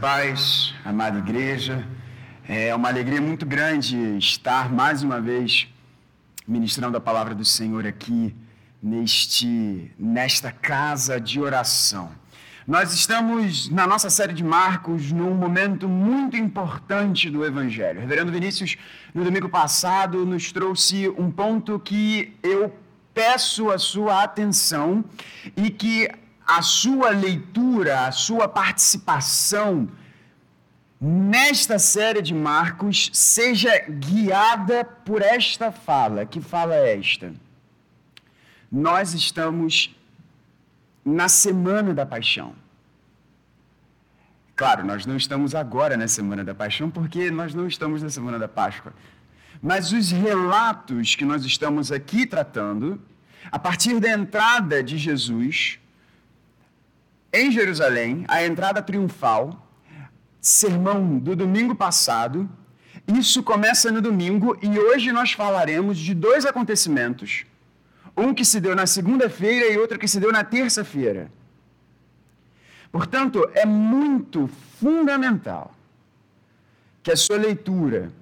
Paz, amada igreja, é uma alegria muito grande estar mais uma vez ministrando a palavra do Senhor aqui neste nesta casa de oração. Nós estamos na nossa série de Marcos num momento muito importante do Evangelho. Reverendo Vinícius, no domingo passado, nos trouxe um ponto que eu peço a sua atenção e que a sua leitura, a sua participação nesta série de Marcos seja guiada por esta fala. Que fala é esta? Nós estamos na semana da paixão. Claro, nós não estamos agora na semana da paixão porque nós não estamos na semana da Páscoa. Mas os relatos que nós estamos aqui tratando, a partir da entrada de Jesus em Jerusalém, a entrada triunfal, sermão do domingo passado. Isso começa no domingo e hoje nós falaremos de dois acontecimentos. Um que se deu na segunda-feira e outro que se deu na terça-feira. Portanto, é muito fundamental que a sua leitura,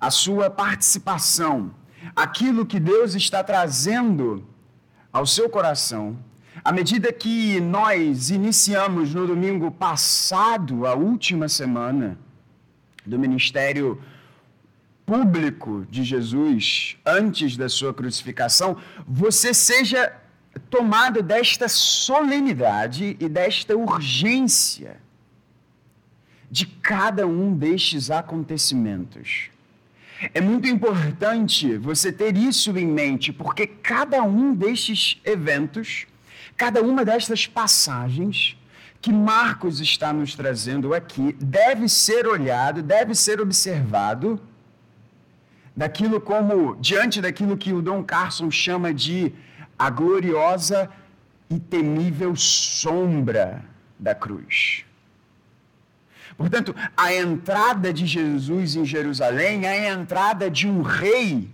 a sua participação, aquilo que Deus está trazendo ao seu coração, à medida que nós iniciamos no domingo passado, a última semana do ministério público de Jesus, antes da sua crucificação, você seja tomado desta solenidade e desta urgência de cada um destes acontecimentos. É muito importante você ter isso em mente, porque cada um destes eventos Cada uma destas passagens que Marcos está nos trazendo aqui deve ser olhado, deve ser observado daquilo como diante daquilo que o Dom Carson chama de a gloriosa e temível sombra da cruz. Portanto, a entrada de Jesus em Jerusalém é a entrada de um rei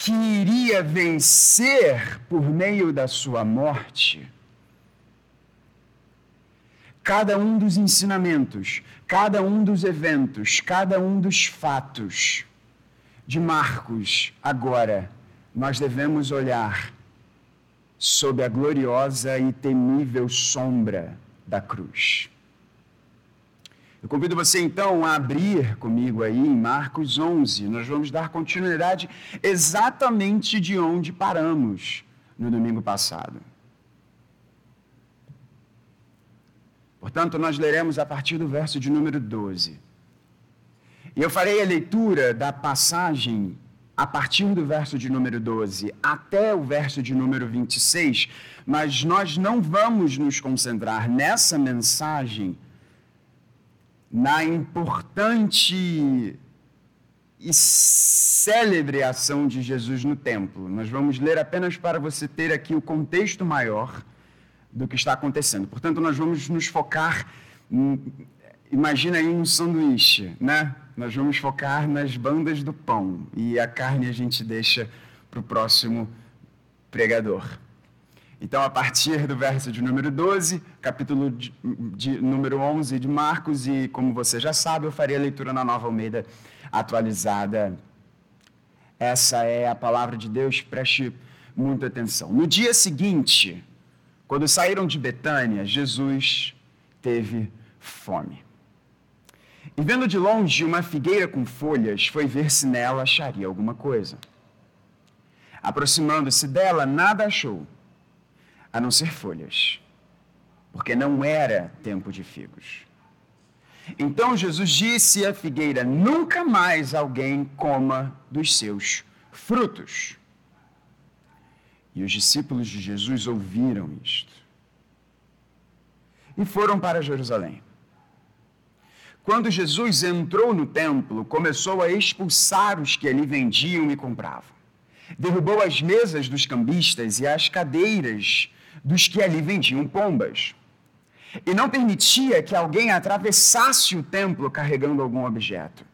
que iria vencer por meio da sua morte. Cada um dos ensinamentos, cada um dos eventos, cada um dos fatos de Marcos, agora, nós devemos olhar sob a gloriosa e temível sombra da cruz. Eu convido você então a abrir comigo aí em Marcos 11. Nós vamos dar continuidade exatamente de onde paramos no domingo passado. Portanto, nós leremos a partir do verso de número 12. E eu farei a leitura da passagem a partir do verso de número 12 até o verso de número 26, mas nós não vamos nos concentrar nessa mensagem na importante e célebre ação de Jesus no templo. Nós vamos ler apenas para você ter aqui o contexto maior do que está acontecendo. Portanto, nós vamos nos focar, imagina aí um sanduíche, né? Nós vamos focar nas bandas do pão e a carne a gente deixa para o próximo pregador. Então, a partir do verso de número 12, capítulo de, de, número 11 de Marcos, e como você já sabe, eu farei a leitura na Nova Almeida atualizada. Essa é a palavra de Deus, preste muita atenção. No dia seguinte, quando saíram de Betânia, Jesus teve fome. E vendo de longe uma figueira com folhas, foi ver se nela acharia alguma coisa. Aproximando-se dela, nada achou a não ser folhas, porque não era tempo de figos. Então Jesus disse à figueira: Nunca mais alguém coma dos seus frutos. E os discípulos de Jesus ouviram isto e foram para Jerusalém. Quando Jesus entrou no templo, começou a expulsar os que ali vendiam e compravam. Derrubou as mesas dos cambistas e as cadeiras dos que ali vendiam pombas. E não permitia que alguém atravessasse o templo carregando algum objeto.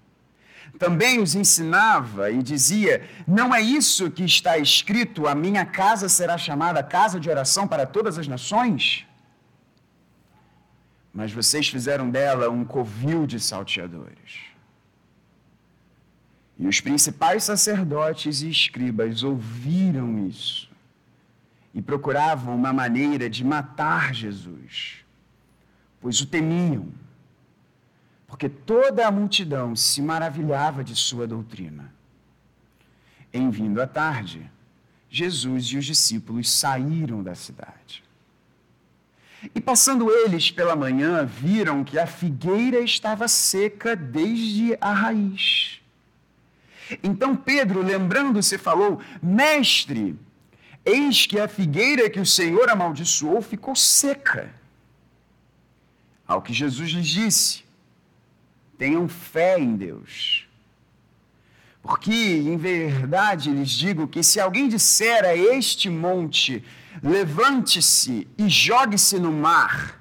Também os ensinava e dizia: Não é isso que está escrito, a minha casa será chamada casa de oração para todas as nações? mas vocês fizeram dela um covil de salteadores. E os principais sacerdotes e escribas ouviram isso e procuravam uma maneira de matar Jesus, pois o temiam, porque toda a multidão se maravilhava de sua doutrina. Em vindo à tarde, Jesus e os discípulos saíram da cidade. E passando eles pela manhã, viram que a figueira estava seca desde a raiz. Então Pedro, lembrando-se, falou: Mestre, eis que a figueira que o Senhor amaldiçoou ficou seca. Ao que Jesus lhes disse: Tenham fé em Deus. Porque, em verdade, lhes digo que se alguém disser a este monte, levante-se e jogue-se no mar,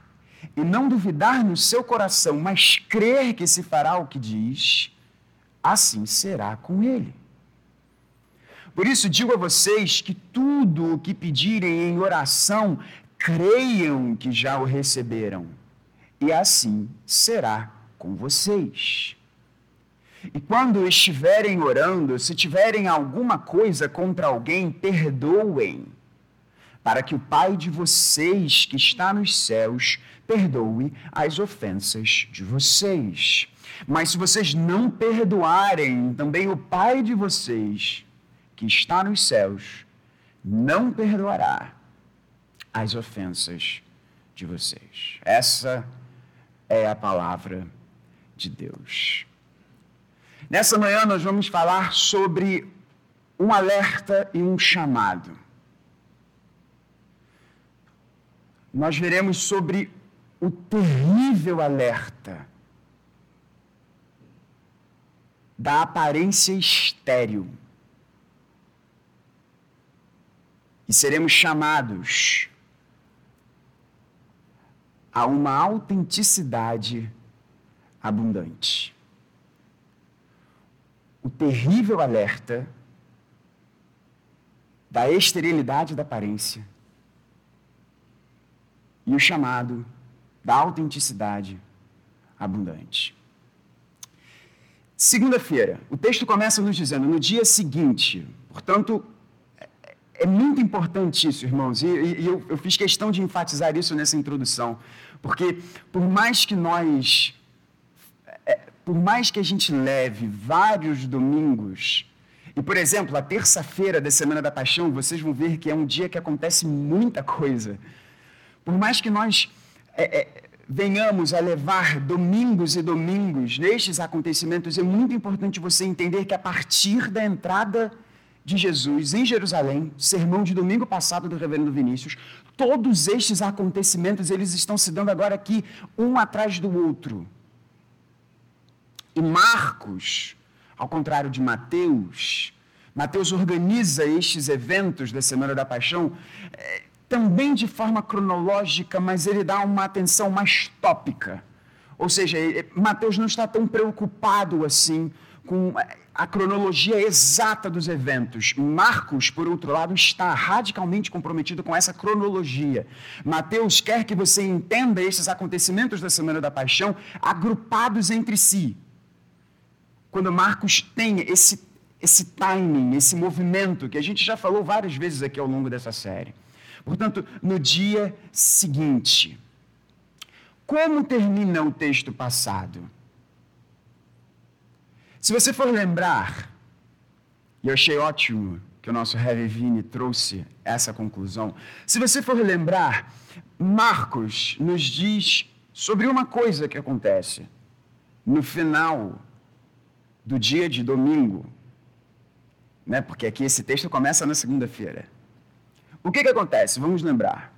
e não duvidar no seu coração, mas crer que se fará o que diz, assim será com ele. Por isso digo a vocês que tudo o que pedirem em oração, creiam que já o receberam, e assim será com vocês. E quando estiverem orando, se tiverem alguma coisa contra alguém, perdoem, para que o Pai de vocês que está nos céus perdoe as ofensas de vocês. Mas se vocês não perdoarem, também o Pai de vocês, que está nos céus, não perdoará as ofensas de vocês. Essa é a palavra de Deus. Nessa manhã nós vamos falar sobre um alerta e um chamado. Nós veremos sobre o terrível alerta da aparência estéril. E seremos chamados a uma autenticidade abundante. O terrível alerta da esterilidade da aparência e o chamado da autenticidade abundante. Segunda-feira, o texto começa nos dizendo: no dia seguinte, portanto, é, muito importante isso, irmãos, e, e eu, eu, fiz questão de enfatizar isso nessa introdução, porque por mais que nós, é, por mais que a gente leve vários domingos, e por exemplo, a terça-feira da Semana da Paixão, vocês vão ver que é um dia que acontece muita coisa. Por mais que nós é, é, venhamos a levar domingos e domingos nestes acontecimentos, é muito importante você entender que a partir da entrada de Jesus em Jerusalém, sermão de domingo passado do reverendo Vinícius, todos estes acontecimentos eles estão se dando agora aqui um atrás do outro. E Marcos, ao contrário de Mateus, Mateus organiza estes eventos da Semana da Paixão é, também de forma cronológica, mas ele dá uma atenção mais tópica. Ou seja, Mateus não está tão preocupado assim com a cronologia exata dos eventos. Marcos, por outro lado, está radicalmente comprometido com essa cronologia. Mateus quer que você entenda esses acontecimentos da Semana da Paixão agrupados entre si. Quando Marcos tem esse, esse timing, esse movimento, que a gente já falou várias vezes aqui ao longo dessa série. Portanto, no dia seguinte. Como termina o texto passado? Se você for lembrar, e eu achei ótimo que o nosso Heavy Vini trouxe essa conclusão. Se você for lembrar, Marcos nos diz sobre uma coisa que acontece no final do dia de domingo, né? Porque aqui esse texto começa na segunda-feira. O que, que acontece? Vamos lembrar.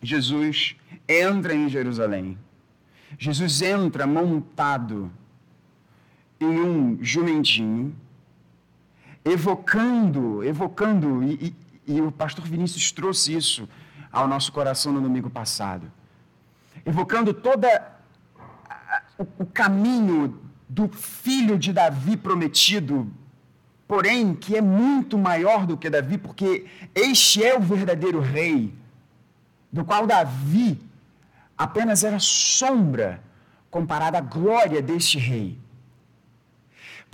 Jesus entra em Jerusalém. Jesus entra montado em um jumentinho, evocando, evocando, e, e, e o pastor Vinícius trouxe isso ao nosso coração no domingo passado, evocando toda o, o caminho do filho de Davi prometido porém que é muito maior do que Davi, porque este é o verdadeiro rei, do qual Davi apenas era sombra comparada à glória deste rei.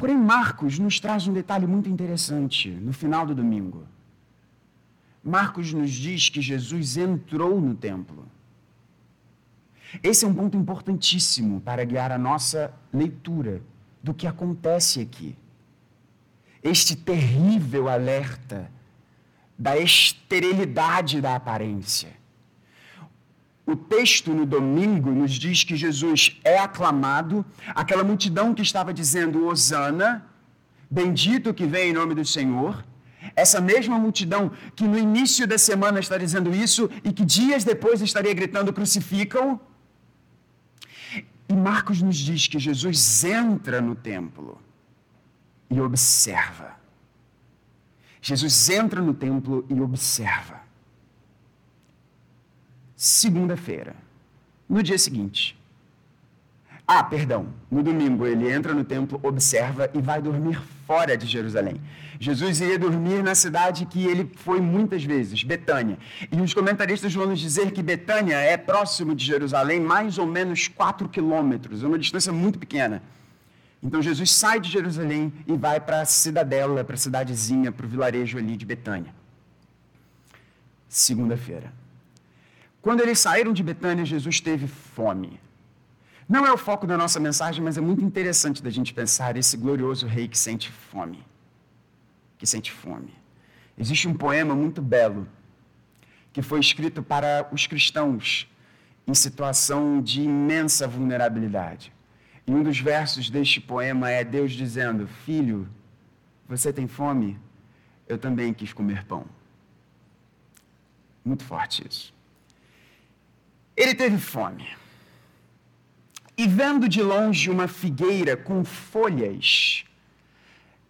Porém, Marcos nos traz um detalhe muito interessante no final do domingo. Marcos nos diz que Jesus entrou no templo. Esse é um ponto importantíssimo para guiar a nossa leitura do que acontece aqui. Este terrível alerta da esterilidade da aparência. O texto no domingo nos diz que Jesus é aclamado, aquela multidão que estava dizendo Hosana, bendito que vem em nome do Senhor, essa mesma multidão que no início da semana está dizendo isso e que dias depois estaria gritando crucificam. E Marcos nos diz que Jesus entra no templo e observa. Jesus entra no templo e observa. Segunda-feira, no dia seguinte. Ah, perdão, no domingo ele entra no templo, observa e vai dormir fora de Jerusalém. Jesus ia dormir na cidade que ele foi muitas vezes, Betânia. E os comentaristas vão nos dizer que Betânia é próximo de Jerusalém, mais ou menos 4 quilômetros, uma distância muito pequena. Então Jesus sai de Jerusalém e vai para a cidadela, para a cidadezinha, para o vilarejo ali de Betânia. Segunda-feira. Quando eles saíram de Betânia, Jesus teve fome. Não é o foco da nossa mensagem, mas é muito interessante da gente pensar esse glorioso rei que sente fome que sente fome. Existe um poema muito belo que foi escrito para os cristãos em situação de imensa vulnerabilidade. E um dos versos deste poema é Deus dizendo: Filho, você tem fome? Eu também quis comer pão. Muito forte isso. Ele teve fome. E vendo de longe uma figueira com folhas,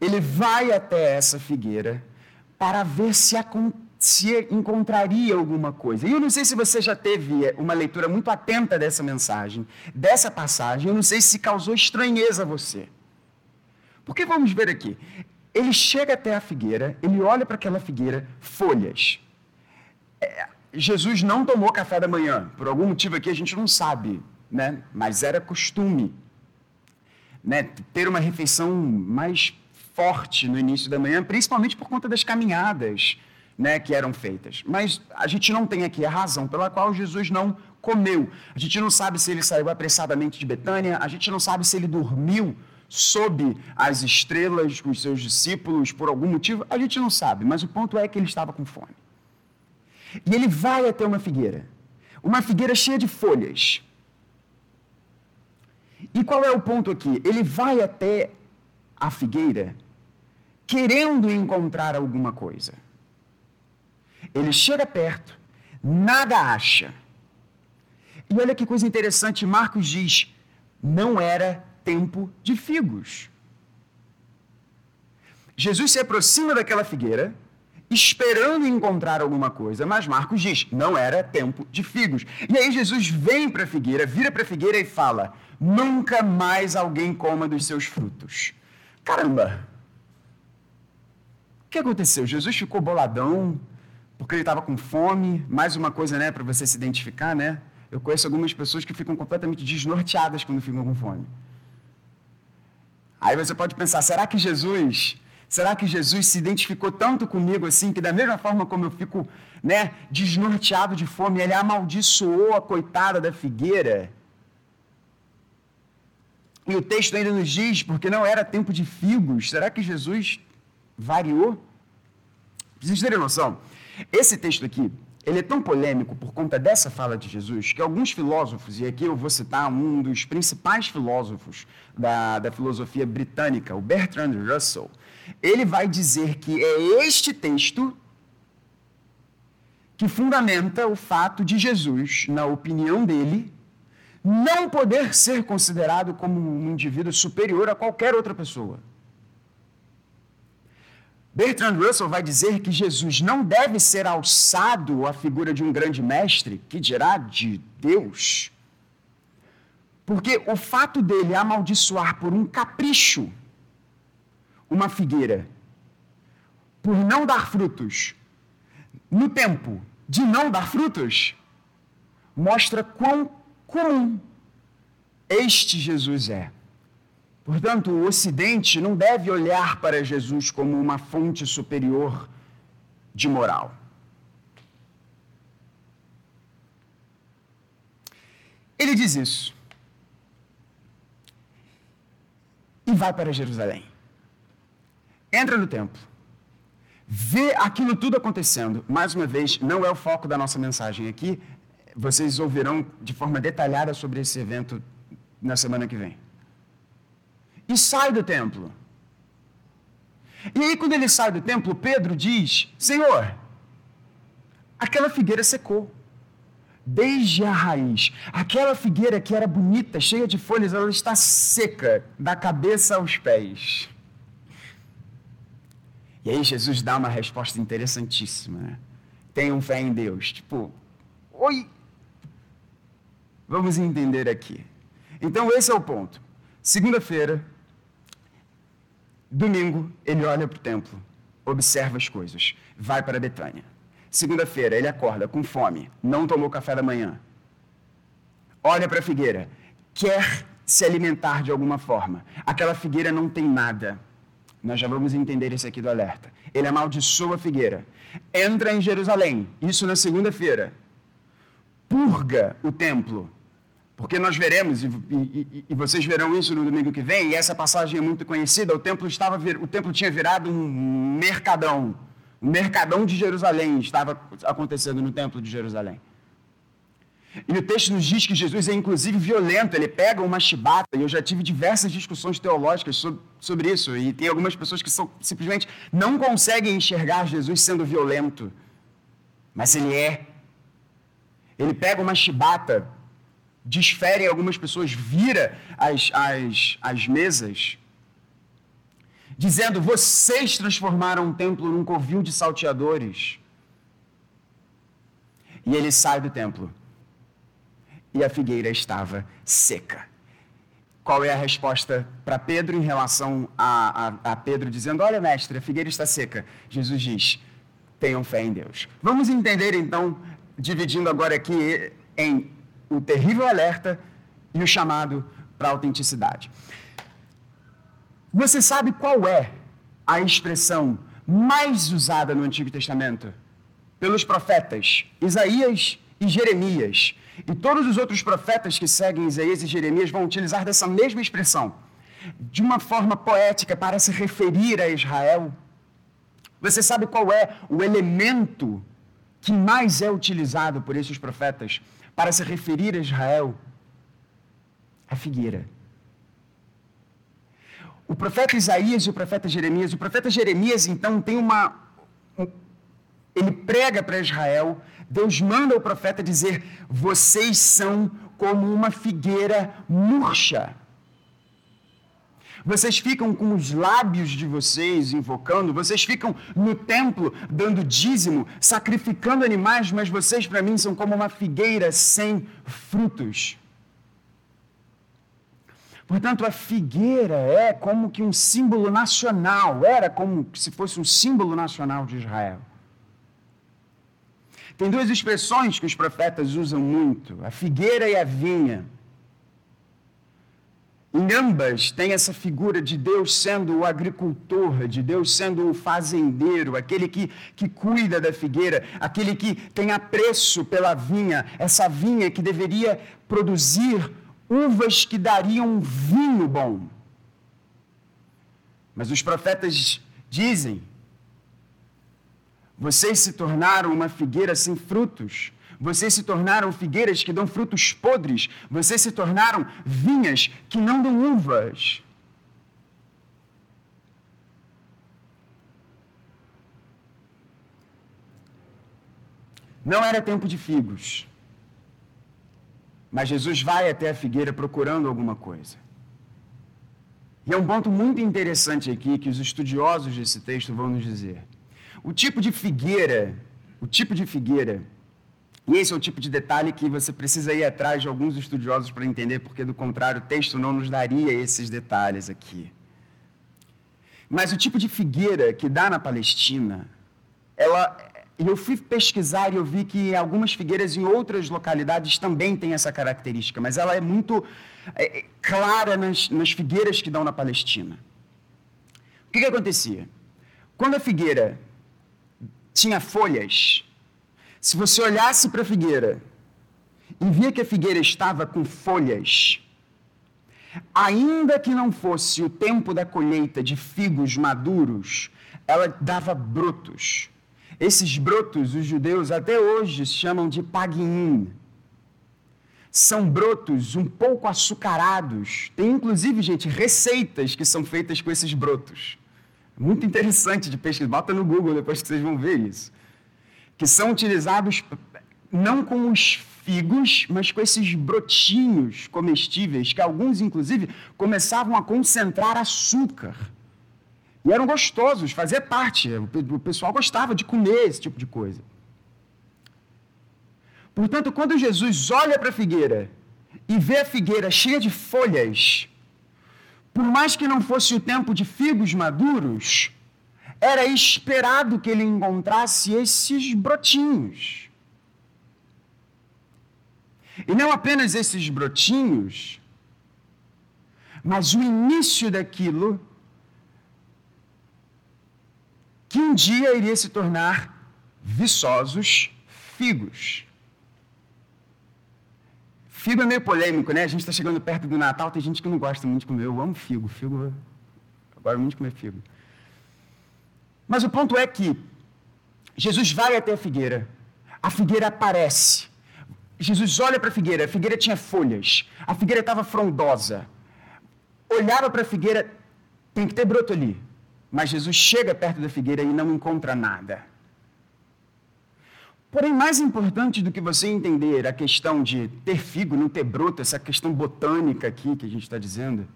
ele vai até essa figueira para ver se, se encontraria alguma coisa. E eu não sei se você já teve uma leitura muito atenta dessa mensagem, dessa passagem, eu não sei se causou estranheza a você. Porque vamos ver aqui. Ele chega até a figueira, ele olha para aquela figueira, folhas. É, Jesus não tomou café da manhã, por algum motivo aqui a gente não sabe, né? mas era costume né? ter uma refeição mais forte no início da manhã, principalmente por conta das caminhadas né, que eram feitas. Mas a gente não tem aqui a razão pela qual Jesus não comeu. A gente não sabe se ele saiu apressadamente de Betânia, a gente não sabe se ele dormiu sob as estrelas com os seus discípulos por algum motivo, a gente não sabe, mas o ponto é que ele estava com fome. E ele vai até uma figueira, uma figueira cheia de folhas. E qual é o ponto aqui? Ele vai até a figueira querendo encontrar alguma coisa. Ele chega perto, nada acha. E olha que coisa interessante, Marcos diz: não era tempo de figos. Jesus se aproxima daquela figueira, esperando encontrar alguma coisa, mas Marcos diz: não era tempo de figos. E aí Jesus vem para a figueira, vira para a figueira e fala: nunca mais alguém coma dos seus frutos. Caramba! O que aconteceu? Jesus ficou boladão porque ele estava com fome. Mais uma coisa, né, para você se identificar, né? Eu conheço algumas pessoas que ficam completamente desnorteadas quando ficam com fome. Aí você pode pensar, será que Jesus, será que Jesus se identificou tanto comigo assim que da mesma forma como eu fico, né, desnorteado de fome, ele amaldiçoou a coitada da figueira? E o texto ainda nos diz, porque não era tempo de figos, será que Jesus variou? Vocês terem noção, esse texto aqui, ele é tão polêmico por conta dessa fala de Jesus, que alguns filósofos, e aqui eu vou citar um dos principais filósofos da, da filosofia britânica, o Bertrand Russell, ele vai dizer que é este texto que fundamenta o fato de Jesus, na opinião dele, não poder ser considerado como um indivíduo superior a qualquer outra pessoa. Bertrand Russell vai dizer que Jesus não deve ser alçado à figura de um grande mestre, que dirá de Deus, porque o fato dele amaldiçoar por um capricho uma figueira, por não dar frutos, no tempo de não dar frutos, mostra quão comum. Este Jesus é. Portanto, o Ocidente não deve olhar para Jesus como uma fonte superior de moral. Ele diz isso. E vai para Jerusalém. Entra no templo. Vê aquilo tudo acontecendo. Mais uma vez, não é o foco da nossa mensagem aqui. Vocês ouvirão de forma detalhada sobre esse evento na semana que vem. E sai do templo. E aí, quando ele sai do templo, Pedro diz: Senhor, aquela figueira secou. Desde a raiz. Aquela figueira que era bonita, cheia de folhas, ela está seca, da cabeça aos pés. E aí Jesus dá uma resposta interessantíssima. Né? Tenham fé em Deus. Tipo, oi. Vamos entender aqui. Então, esse é o ponto. Segunda-feira, domingo, ele olha para o templo, observa as coisas, vai para Betânia. Segunda-feira, ele acorda com fome, não tomou café da manhã. Olha para a figueira, quer se alimentar de alguma forma. Aquela figueira não tem nada. Nós já vamos entender isso aqui do alerta. Ele amaldiçoa a figueira. Entra em Jerusalém, isso na segunda-feira. Purga o templo porque nós veremos, e, e, e, vocês verão isso no domingo que vem, e essa passagem é muito conhecida, o templo, estava, o templo tinha virado um mercadão. Um mercadão de Jerusalém estava acontecendo no templo de Jerusalém. E o texto nos diz que Jesus é inclusive violento, ele pega uma chibata, e eu já tive diversas discussões teológicas sobre, sobre isso, e tem algumas pessoas que são, simplesmente não conseguem enxergar Jesus sendo violento, mas ele é. Ele pega uma chibata desfere algumas pessoas, vira as, as, as mesas, dizendo: Vocês transformaram um templo num covil de salteadores. E ele sai do templo. E a figueira estava seca. Qual é a resposta para Pedro em relação a, a, a Pedro dizendo: Olha, mestre, a figueira está seca? Jesus diz: Tenham fé em Deus. Vamos entender então, dividindo agora aqui em o terrível alerta e o chamado para a autenticidade. Você sabe qual é a expressão mais usada no Antigo Testamento? Pelos profetas Isaías e Jeremias. E todos os outros profetas que seguem Isaías e Jeremias vão utilizar dessa mesma expressão, de uma forma poética para se referir a Israel. Você sabe qual é o elemento que mais é utilizado por esses profetas para se referir a Israel, a figueira. O profeta Isaías e o profeta Jeremias, o profeta Jeremias então tem uma. Um, ele prega para Israel, Deus manda o profeta dizer: vocês são como uma figueira murcha. Vocês ficam com os lábios de vocês invocando, vocês ficam no templo dando dízimo, sacrificando animais, mas vocês para mim são como uma figueira sem frutos. Portanto, a figueira é como que um símbolo nacional, era como se fosse um símbolo nacional de Israel. Tem duas expressões que os profetas usam muito: a figueira e a vinha. Em ambas tem essa figura de Deus sendo o agricultor, de Deus sendo o fazendeiro, aquele que, que cuida da figueira, aquele que tem apreço pela vinha, essa vinha que deveria produzir uvas que dariam vinho bom. Mas os profetas dizem: vocês se tornaram uma figueira sem frutos vocês se tornaram figueiras que dão frutos podres. Vocês se tornaram vinhas que não dão uvas. Não era tempo de figos. Mas Jesus vai até a figueira procurando alguma coisa. E é um ponto muito interessante aqui que os estudiosos desse texto vão nos dizer. O tipo de figueira, o tipo de figueira e esse é o tipo de detalhe que você precisa ir atrás de alguns estudiosos para entender, porque do contrário o texto não nos daria esses detalhes aqui. Mas o tipo de figueira que dá na Palestina, ela eu fui pesquisar e eu vi que algumas figueiras em outras localidades também têm essa característica, mas ela é muito é, clara nas, nas, figueiras que dão na Palestina. O que, que acontecia? Quando a figueira tinha folhas, se você olhasse para a figueira e via que a figueira estava com folhas, ainda que não fosse o tempo da colheita de figos maduros, ela dava brotos. Esses brotos, os judeus até hoje chamam de paguim. São brotos um pouco açucarados. Tem inclusive, gente, receitas que são feitas com esses brotos. Muito interessante de pesquisar. Bota no Google depois que vocês vão ver isso. Que são utilizados não com os figos, mas com esses brotinhos comestíveis, que alguns, inclusive, começavam a concentrar açúcar. E eram gostosos, fazia parte. O pessoal gostava de comer esse tipo de coisa. Portanto, quando Jesus olha para a figueira e vê a figueira cheia de folhas, por mais que não fosse o tempo de figos maduros, era esperado que ele encontrasse esses brotinhos. E não apenas esses brotinhos, mas o início daquilo que um dia iria se tornar viçosos figos. Figo é meio polêmico, né? A gente está chegando perto do Natal, tem gente que não gosta muito de comer. Eu amo figo, figo, eu gosto muito comer figo. Mas o ponto é que Jesus vai até a figueira, a figueira aparece. Jesus olha para a figueira, a figueira tinha folhas, a figueira estava frondosa. Olhava para a figueira, tem que ter broto ali. Mas Jesus chega perto da figueira e não encontra nada. Porém, mais importante do que você entender a questão de ter figo, não ter broto, essa questão botânica aqui que a gente está dizendo,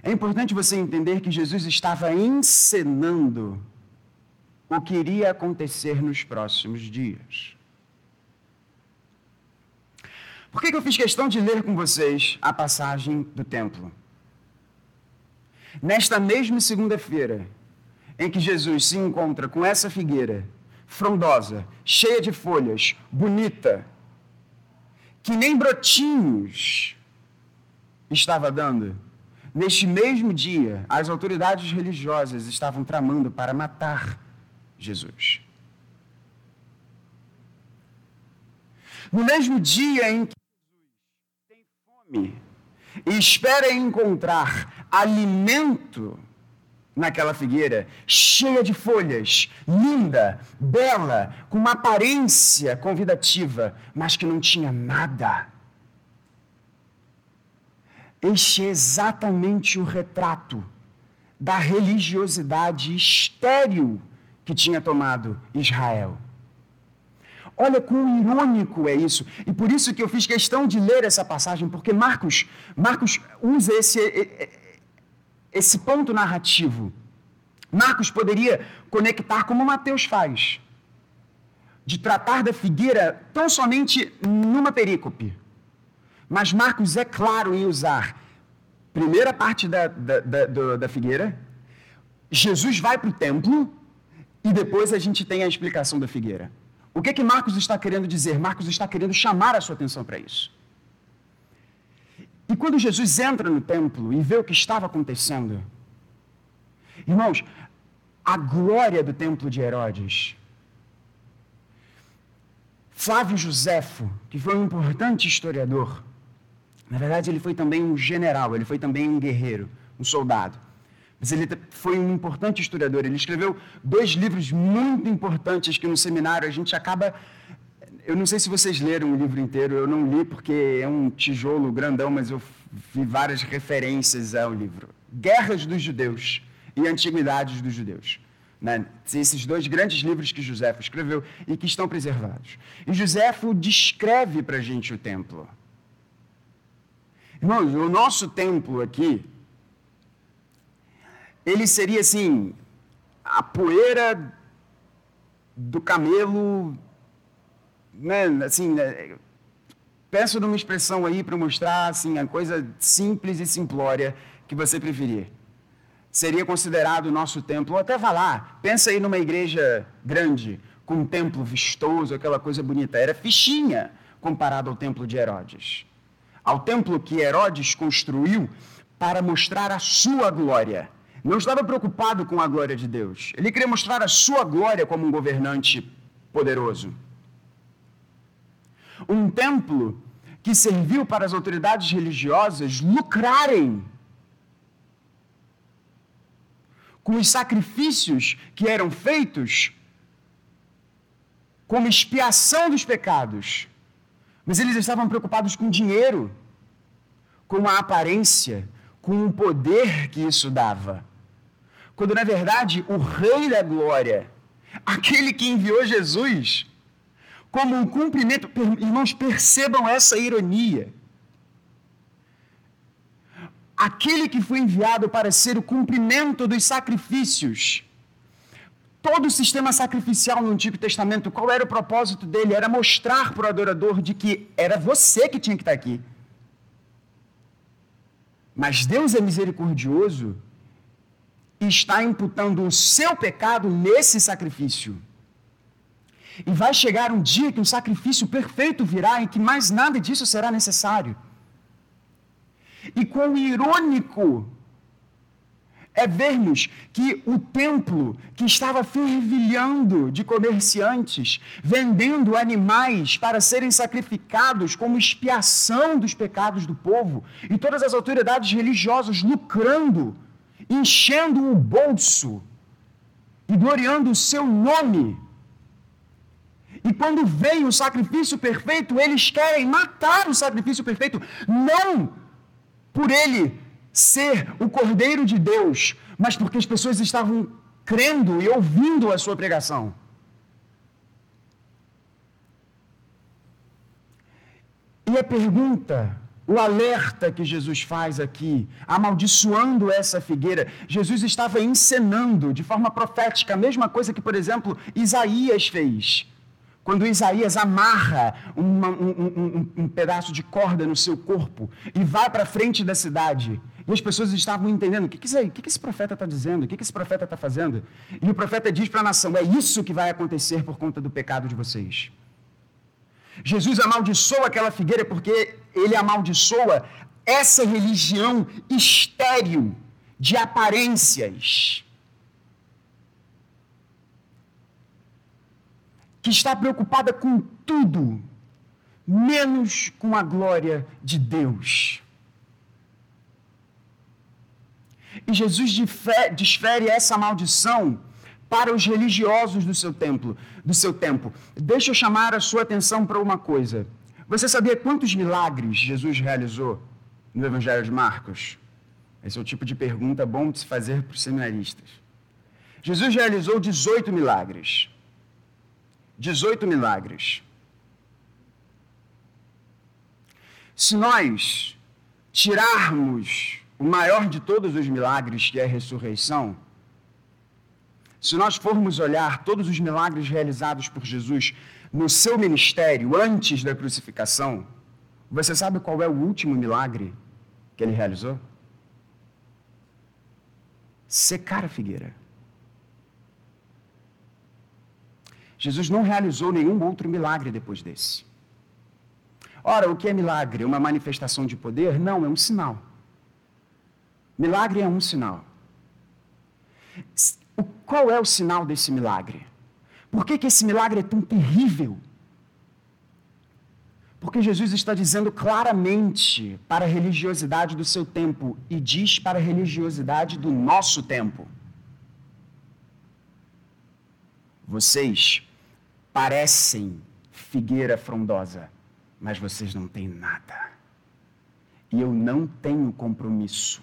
é importante você entender que Jesus estava encenando o que iria acontecer nos próximos dias. Por que, que eu fiz questão de ler com vocês a passagem do templo? Nesta mesma segunda-feira, em que Jesus se encontra com essa figueira frondosa, cheia de folhas, bonita, que nem brotinhos estava dando. Neste mesmo dia, as autoridades religiosas estavam tramando para matar Jesus. No mesmo dia em que Jesus tem fome e espera encontrar alimento naquela figueira, cheia de folhas, linda, bela, com uma aparência convidativa, mas que não tinha nada. Este é exatamente o retrato da religiosidade estéril que tinha tomado Israel. Olha quão irônico é isso. E por isso que eu fiz questão de ler essa passagem, porque Marcos, Marcos usa esse, esse ponto narrativo. Marcos poderia conectar como Mateus faz, de tratar da figueira tão somente numa perícope. Mas Marcos é claro em usar primeira parte da, da, da, da figueira, Jesus vai para o templo e depois a gente tem a explicação da figueira. O que, que Marcos está querendo dizer? Marcos está querendo chamar a sua atenção para isso. E quando Jesus entra no templo e vê o que estava acontecendo, irmãos, a glória do templo de Herodes. Flávio Joséfo, que foi um importante historiador, na verdade ele foi também um general, ele foi também um guerreiro, um soldado. Mas ele foi um importante historiador. Ele escreveu dois livros muito importantes que no seminário a gente acaba eu não sei se vocês leram o livro inteiro, eu não li porque é um tijolo grandão, mas eu vi várias referências ao livro. Guerras dos Judeus e Antiguidades dos Judeus. Né? Esses dois grandes livros que Joséfo escreveu e que estão preservados. E Joséfo descreve para a gente o templo. Irmãos, o nosso templo aqui, ele seria assim, a poeira do camelo né, assim, né, peço numa expressão aí para mostrar assim, a coisa simples e simplória que você preferir. Seria considerado o nosso templo, ou até vá lá, pensa aí numa igreja grande, com um templo vistoso, aquela coisa bonita. Era fichinha comparado ao templo de Herodes. Ao templo que Herodes construiu para mostrar a sua glória. Não estava preocupado com a glória de Deus. Ele queria mostrar a sua glória como um governante poderoso. Um templo que serviu para as autoridades religiosas lucrarem com os sacrifícios que eram feitos como expiação dos pecados. Mas eles estavam preocupados com dinheiro, com a aparência, com o poder que isso dava. Quando, na verdade, o Rei da Glória, aquele que enviou Jesus, como um cumprimento, irmãos, percebam essa ironia. Aquele que foi enviado para ser o cumprimento dos sacrifícios, todo o sistema sacrificial no Antigo Testamento, qual era o propósito dele? Era mostrar para o adorador de que era você que tinha que estar aqui. Mas Deus é misericordioso está imputando o seu pecado nesse sacrifício. E vai chegar um dia que um sacrifício perfeito virá em que mais nada disso será necessário. E quão irônico é vermos que o templo que estava fervilhando de comerciantes, vendendo animais para serem sacrificados como expiação dos pecados do povo, e todas as autoridades religiosas lucrando, enchendo o bolso e gloriando o seu nome. E quando vem o sacrifício perfeito, eles querem matar o sacrifício perfeito, não por ele ser o Cordeiro de Deus, mas porque as pessoas estavam crendo e ouvindo a sua pregação. E a pergunta, o alerta que Jesus faz aqui, amaldiçoando essa figueira, Jesus estava encenando de forma profética a mesma coisa que, por exemplo, Isaías fez. Quando Isaías amarra uma, um, um, um, pedaço de corda no seu corpo e vai para frente da cidade, e as pessoas estavam entendendo o que, que, o que, que esse profeta está dizendo, o que, que esse profeta está fazendo. E o profeta diz para a nação: é isso que vai acontecer por conta do pecado de vocês. Jesus amaldiçoa aquela figueira porque ele amaldiçoa essa religião estéril de aparências que está preocupada com tudo, menos com a glória de Deus. E Jesus desfere essa maldição para os religiosos do seu templo, do seu tempo. Deixa eu chamar a sua atenção para uma coisa. Você sabia quantos milagres Jesus realizou no Evangelho de Marcos? Esse é o tipo de pergunta bom de se fazer para os seminaristas. Jesus realizou 18 milagres. 18 milagres. Se nós tirarmos o maior de todos os milagres, que é a ressurreição, se nós formos olhar todos os milagres realizados por Jesus no seu ministério antes da crucificação, você sabe qual é o último milagre que ele realizou? Secar a figueira. Jesus não realizou nenhum outro milagre depois desse. Ora, o que é milagre? Uma manifestação de poder? Não, é um sinal. Milagre é um sinal. O, qual é o sinal desse milagre? Por que, que esse milagre é tão terrível? Porque Jesus está dizendo claramente para a religiosidade do seu tempo e diz para a religiosidade do nosso tempo. Vocês parecem figueira frondosa, mas vocês não têm nada. E eu não tenho compromisso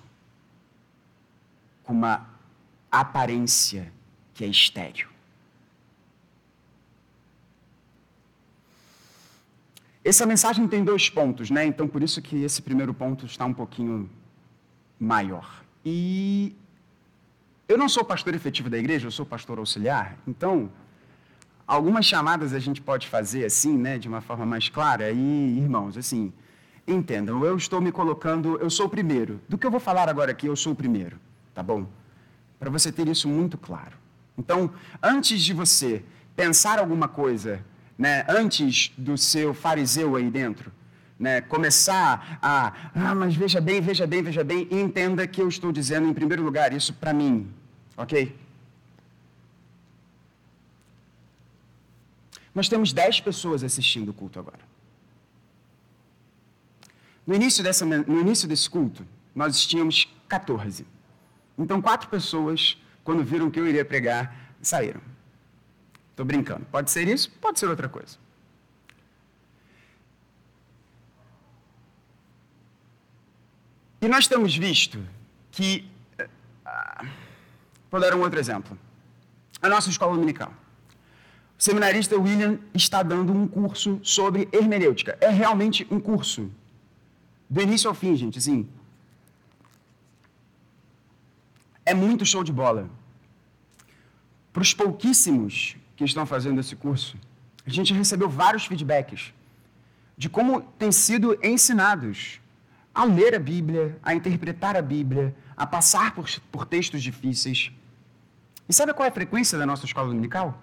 com uma aparência que é estéreo. Essa mensagem tem dois pontos, né? Então, por isso que esse primeiro ponto está um pouquinho maior. E eu não sou pastor efetivo da igreja, eu sou pastor auxiliar, então algumas chamadas a gente pode fazer assim, né, de uma forma mais clara. E, irmãos, assim, entendam, eu estou me colocando, eu sou o primeiro. Do que eu vou falar agora aqui, eu sou o primeiro, tá bom? Para você ter isso muito claro. Então, antes de você pensar alguma coisa, né, antes do seu fariseu aí dentro, né, começar a, ah, mas veja bem, veja bem, veja bem, entenda que eu estou dizendo em primeiro lugar isso para mim, ok? Nós temos 10 pessoas assistindo o culto agora. No início, dessa, no início desse culto, nós tínhamos 14. Então, quatro pessoas, quando viram que eu iria pregar, saíram. Estou brincando. Pode ser isso, pode ser outra coisa. E nós temos visto que. Uh, vou dar um outro exemplo. A nossa escola dominical. O seminarista William está dando um curso sobre hermenêutica. É realmente um curso. Do início ao fim, gente, assim. É muito show de bola. Para os pouquíssimos que estão fazendo esse curso, a gente recebeu vários feedbacks de como têm sido ensinados a ler a Bíblia, a interpretar a Bíblia, a passar por, por textos difíceis. E sabe qual é a frequência da nossa escola dominical?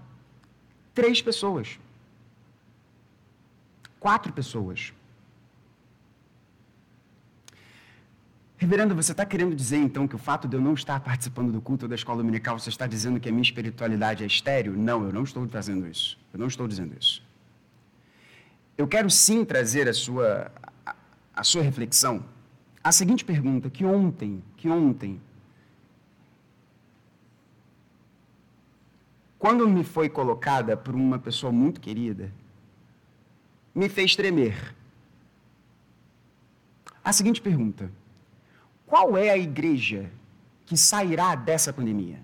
Três pessoas. Quatro pessoas. Reverendo, você está querendo dizer então que o fato de eu não estar participando do culto da escola dominical, você está dizendo que a minha espiritualidade é estéreo? Não, eu não estou fazendo isso. Eu não estou dizendo isso. Eu quero sim trazer a sua, a, a sua reflexão a seguinte pergunta, que ontem, que ontem, quando me foi colocada por uma pessoa muito querida, me fez tremer. A seguinte pergunta: qual é a igreja que sairá dessa pandemia?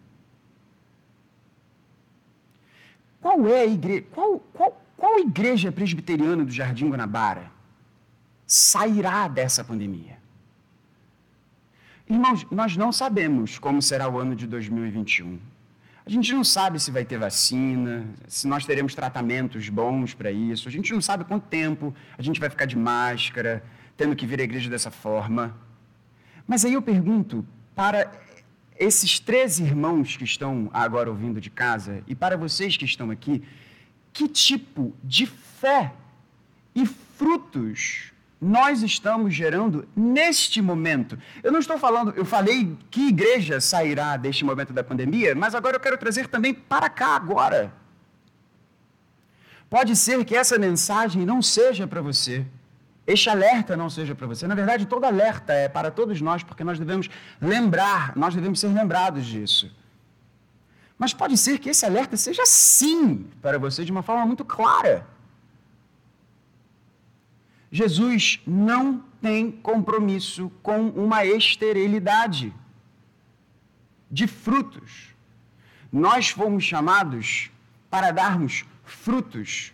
Qual é a igreja? Qual, qual, qual igreja presbiteriana do Jardim Guanabara sairá dessa pandemia? Irmãos, nós não sabemos como será o ano de 2021. A gente não sabe se vai ter vacina, se nós teremos tratamentos bons para isso. A gente não sabe quanto tempo a gente vai ficar de máscara, tendo que vir à igreja dessa forma. Mas aí eu pergunto para esses três irmãos que estão agora ouvindo de casa e para vocês que estão aqui, que tipo de fé e frutos nós estamos gerando neste momento. Eu não estou falando, eu falei que igreja sairá deste momento da pandemia, mas agora eu quero trazer também para cá agora. Pode ser que essa mensagem não seja para você este alerta não seja para você. Na verdade, todo alerta é para todos nós, porque nós devemos lembrar, nós devemos ser lembrados disso. Mas pode ser que esse alerta seja sim para você de uma forma muito clara. Jesus não tem compromisso com uma esterilidade de frutos. Nós fomos chamados para darmos frutos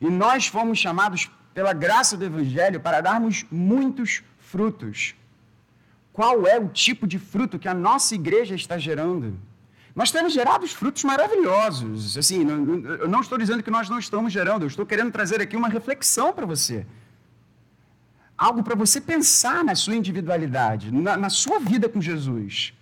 e nós fomos chamados pela graça do Evangelho para darmos muitos frutos. Qual é o tipo de fruto que a nossa igreja está gerando? Nós temos gerado frutos maravilhosos. Assim, eu não estou dizendo que nós não estamos gerando, eu estou querendo trazer aqui uma reflexão para você. Algo para você pensar na sua individualidade, na, na sua vida com Jesus,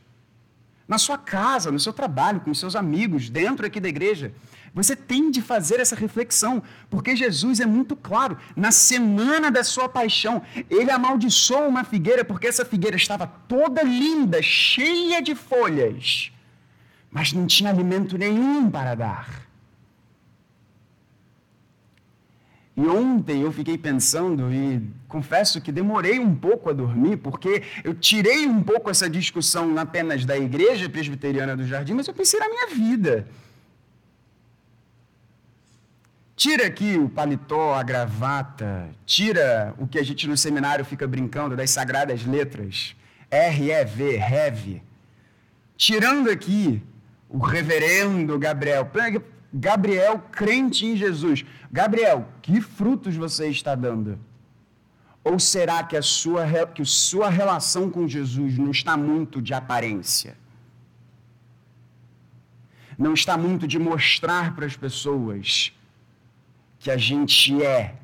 na sua casa, no seu trabalho, com seus amigos, dentro aqui da igreja. Você tem de fazer essa reflexão, porque Jesus é muito claro. Na semana da sua paixão, ele amaldiçoou uma figueira, porque essa figueira estava toda linda, cheia de folhas, mas não tinha alimento nenhum para dar. E ontem eu fiquei pensando e confesso que demorei um pouco a dormir, porque eu tirei um pouco essa discussão apenas da igreja presbiteriana do jardim, mas eu pensei na minha vida. Tira aqui o paletó, a gravata, tira o que a gente no seminário fica brincando das sagradas letras, R-E-V, REV. Tirando aqui o reverendo Gabriel. Gabriel, crente em Jesus. Gabriel, que frutos você está dando? Ou será que a sua, que a sua relação com Jesus não está muito de aparência? Não está muito de mostrar para as pessoas que a gente é,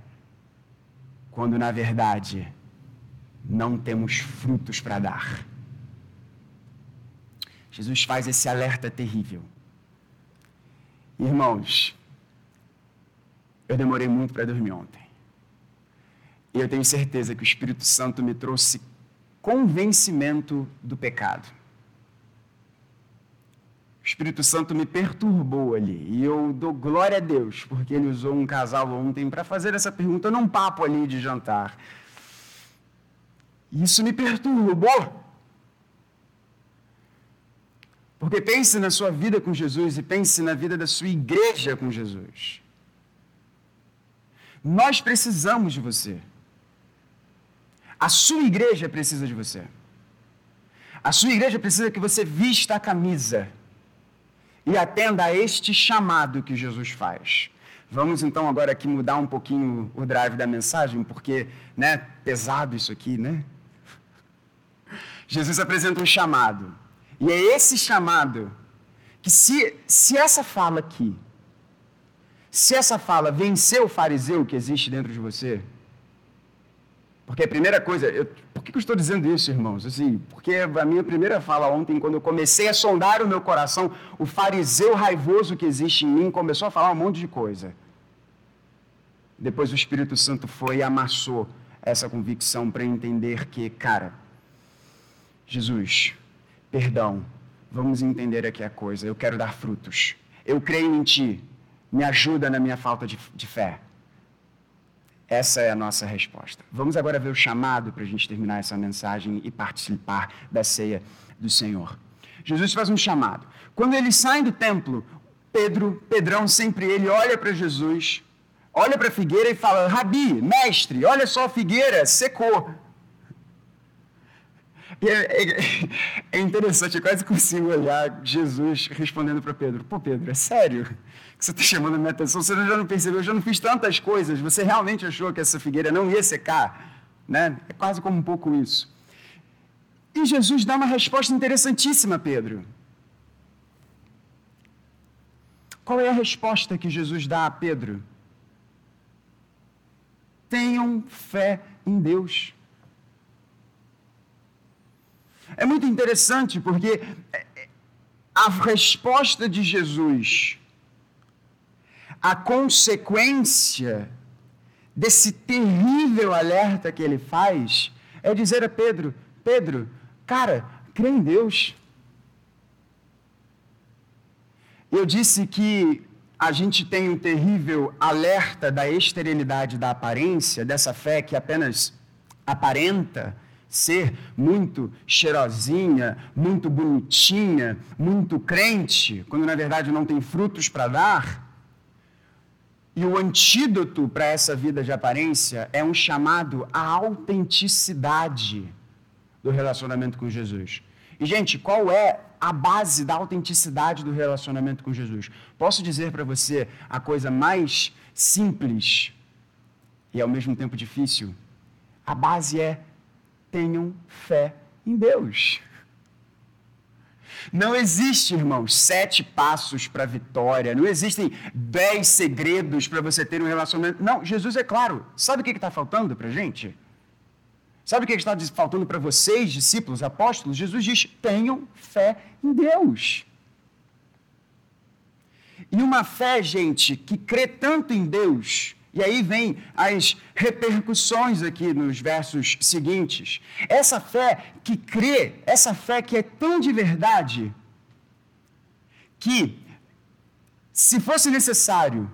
quando na verdade não temos frutos para dar. Jesus faz esse alerta terrível. Irmãos, eu demorei muito para dormir ontem. E eu tenho certeza que o Espírito Santo me trouxe convencimento do pecado. O Espírito Santo me perturbou ali. E eu dou glória a Deus, porque ele usou um casal ontem para fazer essa pergunta num papo ali de jantar. Isso me perturbou. Porque pense na sua vida com Jesus e pense na vida da sua igreja com Jesus. Nós precisamos de você. A sua igreja precisa de você. A sua igreja precisa que você vista a camisa e atenda a este chamado que Jesus faz. Vamos então agora aqui mudar um pouquinho o drive da mensagem, porque, né, pesado isso aqui, né? Jesus apresenta um chamado. E é esse chamado que se, se essa fala aqui, se essa fala vencer o fariseu que existe dentro de você, porque a primeira coisa, eu, por que eu estou dizendo isso, irmãos? Assim, porque a minha primeira fala ontem, quando eu comecei a sondar o meu coração, o fariseu raivoso que existe em mim começou a falar um monte de coisa. Depois o Espírito Santo foi e amassou essa convicção para entender que, cara, Jesus, perdão, vamos entender aqui a coisa, eu quero dar frutos. Eu creio em Ti, me ajuda na minha falta de, de fé. Essa é a nossa resposta. Vamos agora ver o chamado para a gente terminar essa mensagem e participar da ceia do Senhor. Jesus faz um chamado. Quando eles saem do templo, Pedro, Pedrão, sempre ele olha para Jesus, olha para a figueira e fala: Rabi, mestre, olha só a figueira, secou. É, é, é interessante, eu quase consigo olhar Jesus respondendo para Pedro: Pô, Pedro, é sério? Você está chamando a minha atenção, você já não percebeu, eu já não fiz tantas coisas, você realmente achou que essa figueira não ia secar? Né? É quase como um pouco isso. E Jesus dá uma resposta interessantíssima, Pedro. Qual é a resposta que Jesus dá a Pedro? Tenham fé em Deus. É muito interessante porque a resposta de Jesus a consequência desse terrível alerta que ele faz é dizer a Pedro: Pedro, cara, crê em Deus. Eu disse que a gente tem um terrível alerta da esterilidade da aparência, dessa fé que apenas aparenta ser muito cheirosinha, muito bonitinha, muito crente, quando na verdade não tem frutos para dar. E o antídoto para essa vida de aparência é um chamado à autenticidade do relacionamento com Jesus. E, gente, qual é a base da autenticidade do relacionamento com Jesus? Posso dizer para você a coisa mais simples e ao mesmo tempo difícil? A base é tenham fé em Deus. Não existe, irmãos, sete passos para a vitória. Não existem dez segredos para você ter um relacionamento. Não, Jesus é claro. Sabe o que está faltando para a gente? Sabe o que está faltando para vocês, discípulos, apóstolos? Jesus diz: tenham fé em Deus. E uma fé, gente, que crê tanto em Deus e aí vem as repercussões aqui nos versos seguintes. Essa fé que crê, essa fé que é tão de verdade, que se fosse necessário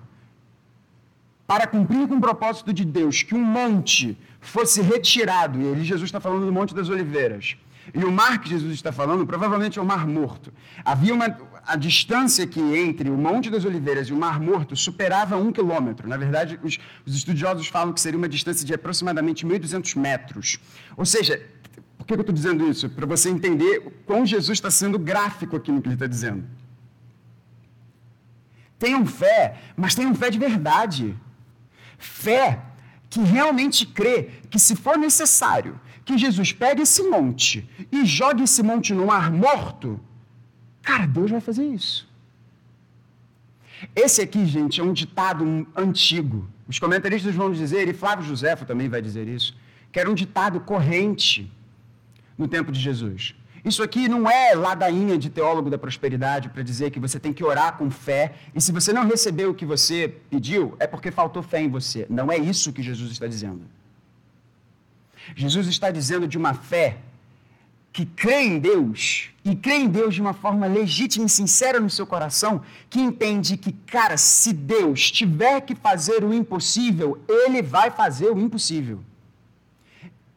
para cumprir com o propósito de Deus que um monte fosse retirado, e ali Jesus está falando do Monte das Oliveiras, e o mar que Jesus está falando provavelmente é o Mar Morto. Havia uma, a distância que entre o Monte das Oliveiras e o Mar Morto superava um quilômetro. Na verdade, os, os estudiosos falam que seria uma distância de aproximadamente 1.200 metros. Ou seja, por que eu estou dizendo isso? Para você entender quão Jesus está sendo gráfico aqui no que ele está dizendo. Tenham fé, mas tenham fé de verdade. Fé que realmente crê que, se for necessário, que Jesus pegue esse monte e jogue esse monte no mar morto, Cara, Deus vai fazer isso. Esse aqui, gente, é um ditado antigo. Os comentaristas vão dizer, e Flávio Josefo também vai dizer isso, que era um ditado corrente no tempo de Jesus. Isso aqui não é ladainha de teólogo da prosperidade para dizer que você tem que orar com fé e se você não recebeu o que você pediu, é porque faltou fé em você. Não é isso que Jesus está dizendo. Jesus está dizendo de uma fé que crê em Deus e crê em Deus de uma forma legítima e sincera no seu coração, que entende que, cara, se Deus tiver que fazer o impossível, Ele vai fazer o impossível.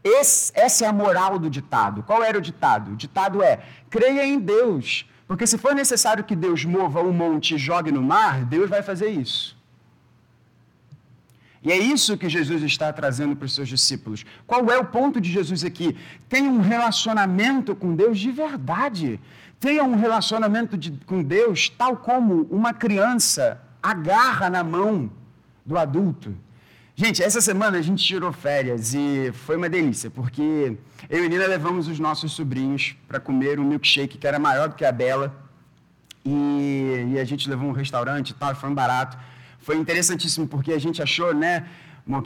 Esse, essa é a moral do ditado. Qual era o ditado? O ditado é: creia em Deus, porque se for necessário que Deus mova um monte e jogue no mar, Deus vai fazer isso. E é isso que Jesus está trazendo para os seus discípulos. Qual é o ponto de Jesus aqui? Tenha um relacionamento com Deus de verdade. Tenha um relacionamento de, com Deus tal como uma criança agarra na mão do adulto. Gente, essa semana a gente tirou férias e foi uma delícia, porque eu e Nina levamos os nossos sobrinhos para comer um milkshake que era maior do que a Bela. E, e a gente levou um restaurante e tal, foi um barato. Foi interessantíssimo, porque a gente achou, né,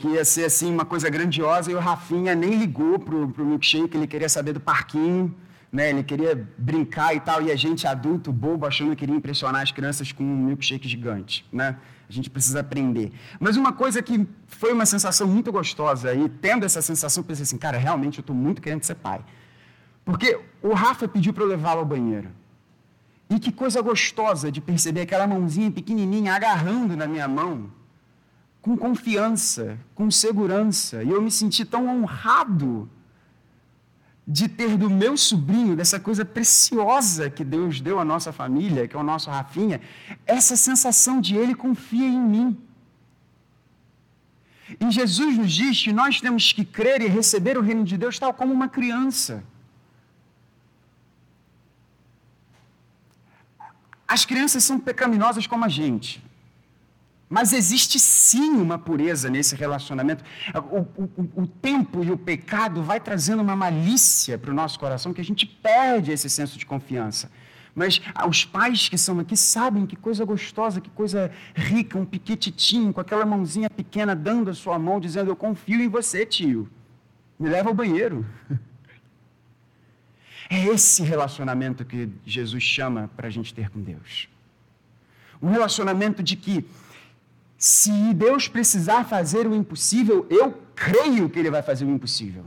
que ia ser assim uma coisa grandiosa e o Rafinha nem ligou pro, pro milkshake, ele queria saber do parquinho, né, ele queria brincar e tal, e a gente adulto, bobo, achando que queria impressionar as crianças com um milkshake gigante, né? A gente precisa aprender. Mas uma coisa que foi uma sensação muito gostosa, e tendo essa sensação, pensei assim, cara, realmente eu estou muito querendo ser pai. Porque o Rafa pediu para eu levá-lo ao banheiro. E que coisa gostosa de perceber aquela mãozinha pequenininha agarrando na minha mão, com confiança, com segurança. E eu me senti tão honrado de ter do meu sobrinho, dessa coisa preciosa que Deus deu à nossa família, que é o nosso Rafinha, essa sensação de ele confia em mim. E Jesus nos diz que nós temos que crer e receber o reino de Deus tal como uma criança. As crianças são pecaminosas como a gente. Mas existe sim uma pureza nesse relacionamento. O, o, o, tempo e o pecado vai trazendo uma malícia para o nosso coração que a gente perde esse senso de confiança. Mas os pais que são aqui sabem que coisa gostosa, que coisa rica, um piquetitinho, com aquela mãozinha pequena dando a sua mão, dizendo: Eu confio em você, tio. Me leva ao banheiro. É esse relacionamento que Jesus chama para a gente ter com Deus. Um relacionamento de que se Deus precisar fazer o impossível, eu creio que Ele vai fazer o impossível.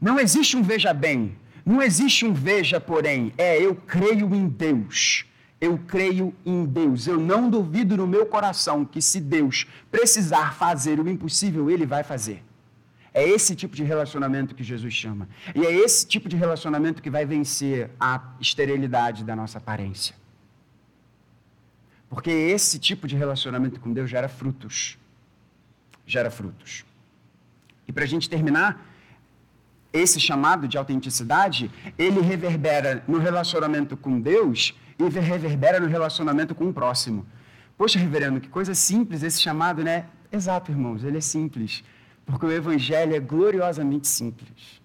Não existe um veja bem, não existe um veja porém. É eu creio em Deus. Eu creio em Deus. Eu não duvido no meu coração que se Deus precisar fazer o impossível, Ele vai fazer. É esse tipo de relacionamento que Jesus chama. E é esse tipo de relacionamento que vai vencer a esterilidade da nossa aparência. Porque esse tipo de relacionamento com Deus gera frutos. Gera frutos. E para a gente terminar, esse chamado de autenticidade, ele reverbera no relacionamento com Deus e reverbera no relacionamento com o próximo. Poxa, reverendo, que coisa simples esse chamado, né? Exato, irmãos, ele é simples. Porque o evangelho é gloriosamente simples.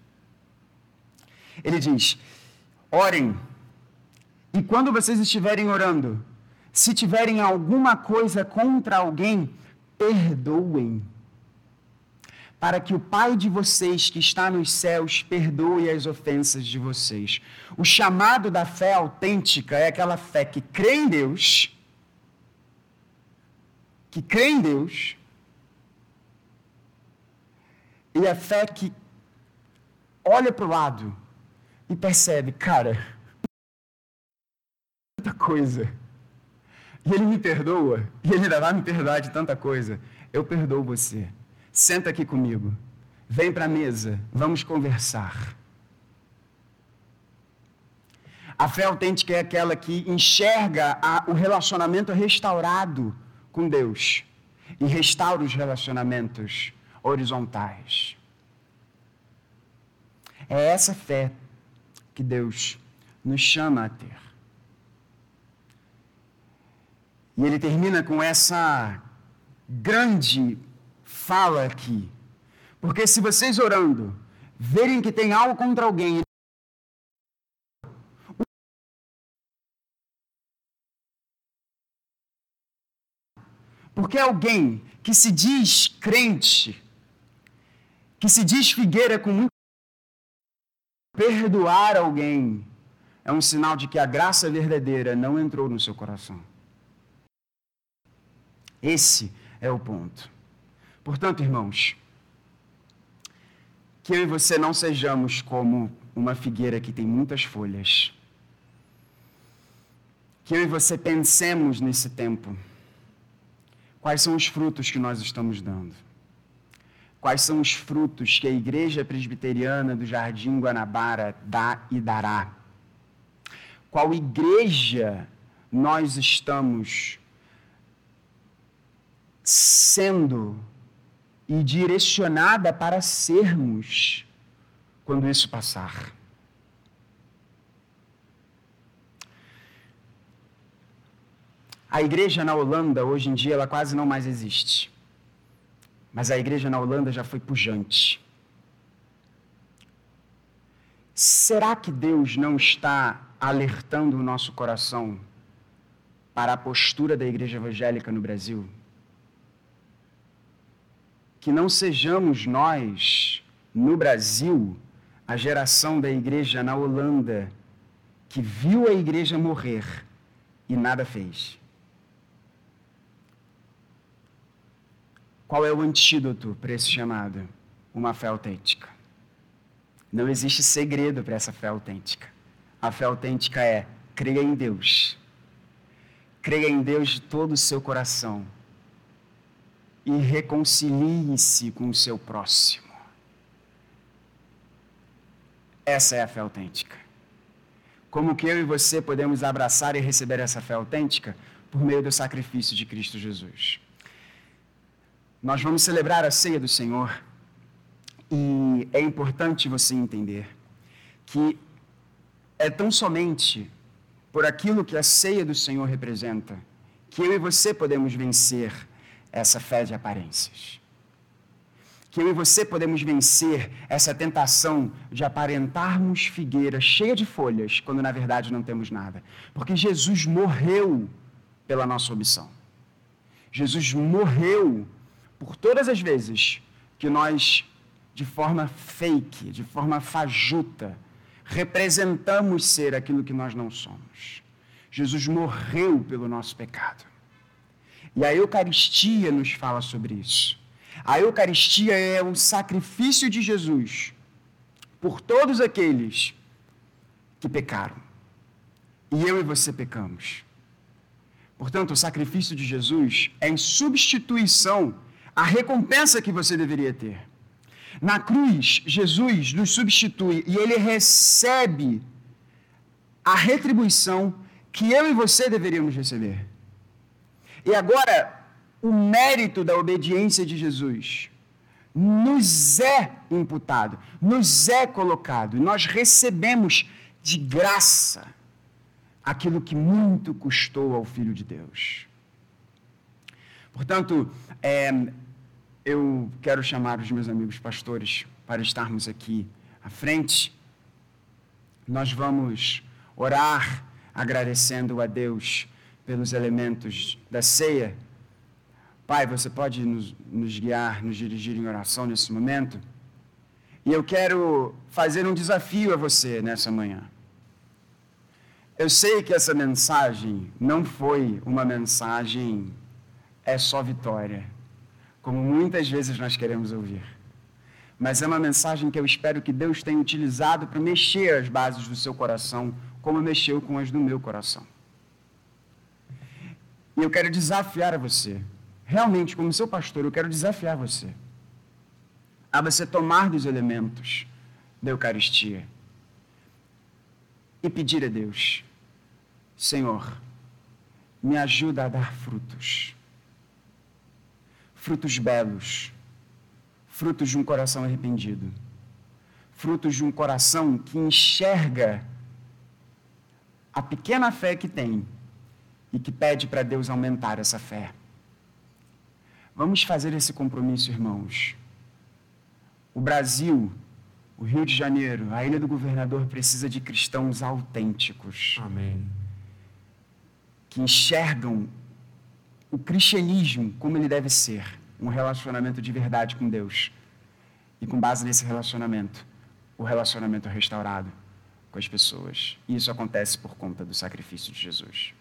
Ele diz: orem, e quando vocês estiverem orando, se tiverem alguma coisa contra alguém, perdoem. Para que o Pai de vocês que está nos céus perdoe as ofensas de vocês. O chamado da fé autêntica é aquela fé que crê em Deus, que crê em Deus, e a fé que olha para o lado e percebe, cara, muita coisa e ele me perdoa, e ele ainda vai me perdoar de tanta coisa. Eu perdoo você. Senta aqui comigo. Vem para a mesa. Vamos conversar. A fé autêntica é aquela que enxerga a, o relacionamento restaurado com Deus e restaura os relacionamentos horizontais. É essa fé que Deus nos chama a ter. E ele termina com essa grande fala aqui. Porque se vocês orando verem que tem algo contra alguém, porque alguém que se diz crente, que se diz figueira com muito perdoar alguém é um sinal de que a graça verdadeira não entrou no seu coração. Esse é o ponto. Portanto, irmãos, que eu e você não sejamos como uma figueira que tem muitas folhas. Que eu e você pensemos nesse tempo. Quais são os frutos que nós estamos dando? Quais são os frutos que a Igreja Presbiteriana do Jardim Guanabara dá e dará? Qual igreja nós estamos sendo e direcionada para sermos quando isso passar? A igreja na Holanda, hoje em dia, ela quase não mais existe. Mas a igreja na Holanda já foi pujante. Será que Deus não está alertando o nosso coração para a postura da igreja evangélica no Brasil? Que não sejamos nós, no Brasil, a geração da igreja na Holanda, que viu a igreja morrer e nada fez. Qual é o antídoto para esse chamado? Uma fé autêntica. Não existe segredo para essa fé autêntica. A fé autêntica é creia em Deus. Creia em Deus de todo o seu coração. E reconcilie-se com o seu próximo. Essa é a fé autêntica. Como que eu e você podemos abraçar e receber essa fé autêntica? Por meio do sacrifício de Cristo Jesus. Nós vamos celebrar a ceia do Senhor e é importante você entender que é tão somente por aquilo que a ceia do Senhor representa que eu e você podemos vencer essa fé de aparências. Que eu e você podemos vencer essa tentação de aparentarmos figueira cheia de folhas, quando na verdade não temos nada. Porque Jesus morreu pela nossa omissão. Jesus morreu por todas as vezes que nós, de forma fake, de forma fajuta, representamos ser aquilo que nós não somos. Jesus morreu pelo nosso pecado. E a Eucaristia nos fala sobre isso. A Eucaristia é o sacrifício de Jesus por todos aqueles que pecaram. E eu e você pecamos. Portanto, o sacrifício de Jesus é em substituição a recompensa que você deveria ter. Na cruz, Jesus nos substitui e ele recebe a retribuição que eu e você deveríamos receber. E agora, o mérito da obediência de Jesus nos é imputado, nos é colocado, nós recebemos de graça aquilo que muito custou ao Filho de Deus. Portanto, é, eu quero chamar os meus amigos pastores para estarmos aqui à frente. Nós vamos orar agradecendo a Deus pelos elementos da ceia. Pai, você pode nos, nos guiar, nos dirigir em oração nesse momento? E eu quero fazer um desafio a você nessa manhã. Eu sei que essa mensagem não foi uma mensagem é só vitória como muitas vezes nós queremos ouvir. Mas é uma mensagem que eu espero que Deus tenha utilizado para mexer as bases do seu coração, como mexeu com as do meu coração. E eu quero desafiar a você, realmente, como seu pastor, eu quero desafiar você a você tomar dos elementos da Eucaristia e pedir a Deus: Senhor, me ajuda a dar frutos frutos belos, frutos de um coração arrependido, frutos de um coração que enxerga a pequena fé que tem e que pede para Deus aumentar essa fé. Vamos fazer esse compromisso, irmãos. O Brasil, o Rio de Janeiro, a Ilha do Governador precisa de cristãos autênticos. Amém. Que enxergam o cristianismo como ele deve ser, um relacionamento de verdade com Deus. E com base nesse relacionamento, o relacionamento restaurado com as pessoas. E isso acontece por conta do sacrifício de Jesus.